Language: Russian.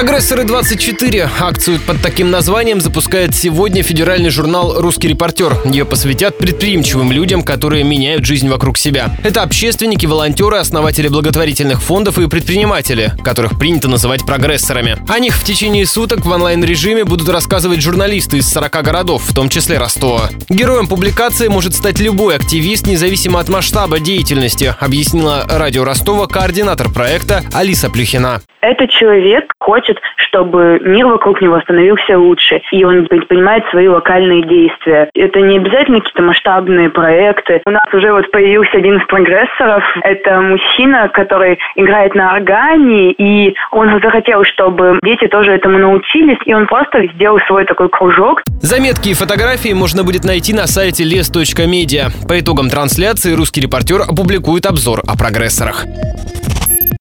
Прогрессоры 24. Акцию под таким названием запускает сегодня федеральный журнал «Русский репортер». Ее посвятят предприимчивым людям, которые меняют жизнь вокруг себя. Это общественники, волонтеры, основатели благотворительных фондов и предприниматели, которых принято называть прогрессорами. О них в течение суток в онлайн-режиме будут рассказывать журналисты из 40 городов, в том числе Ростова. Героем публикации может стать любой активист, независимо от масштаба деятельности, объяснила радио Ростова координатор проекта Алиса Плюхина. Этот человек хочет, чтобы мир вокруг него становился лучше, и он предпринимает свои локальные действия. Это не обязательно какие-то масштабные проекты. У нас уже вот появился один из прогрессоров. Это мужчина, который играет на органе, и он захотел, чтобы дети тоже этому научились, и он просто сделал свой такой кружок. Заметки и фотографии можно будет найти на сайте les.media. По итогам трансляции русский репортер опубликует обзор о прогрессорах.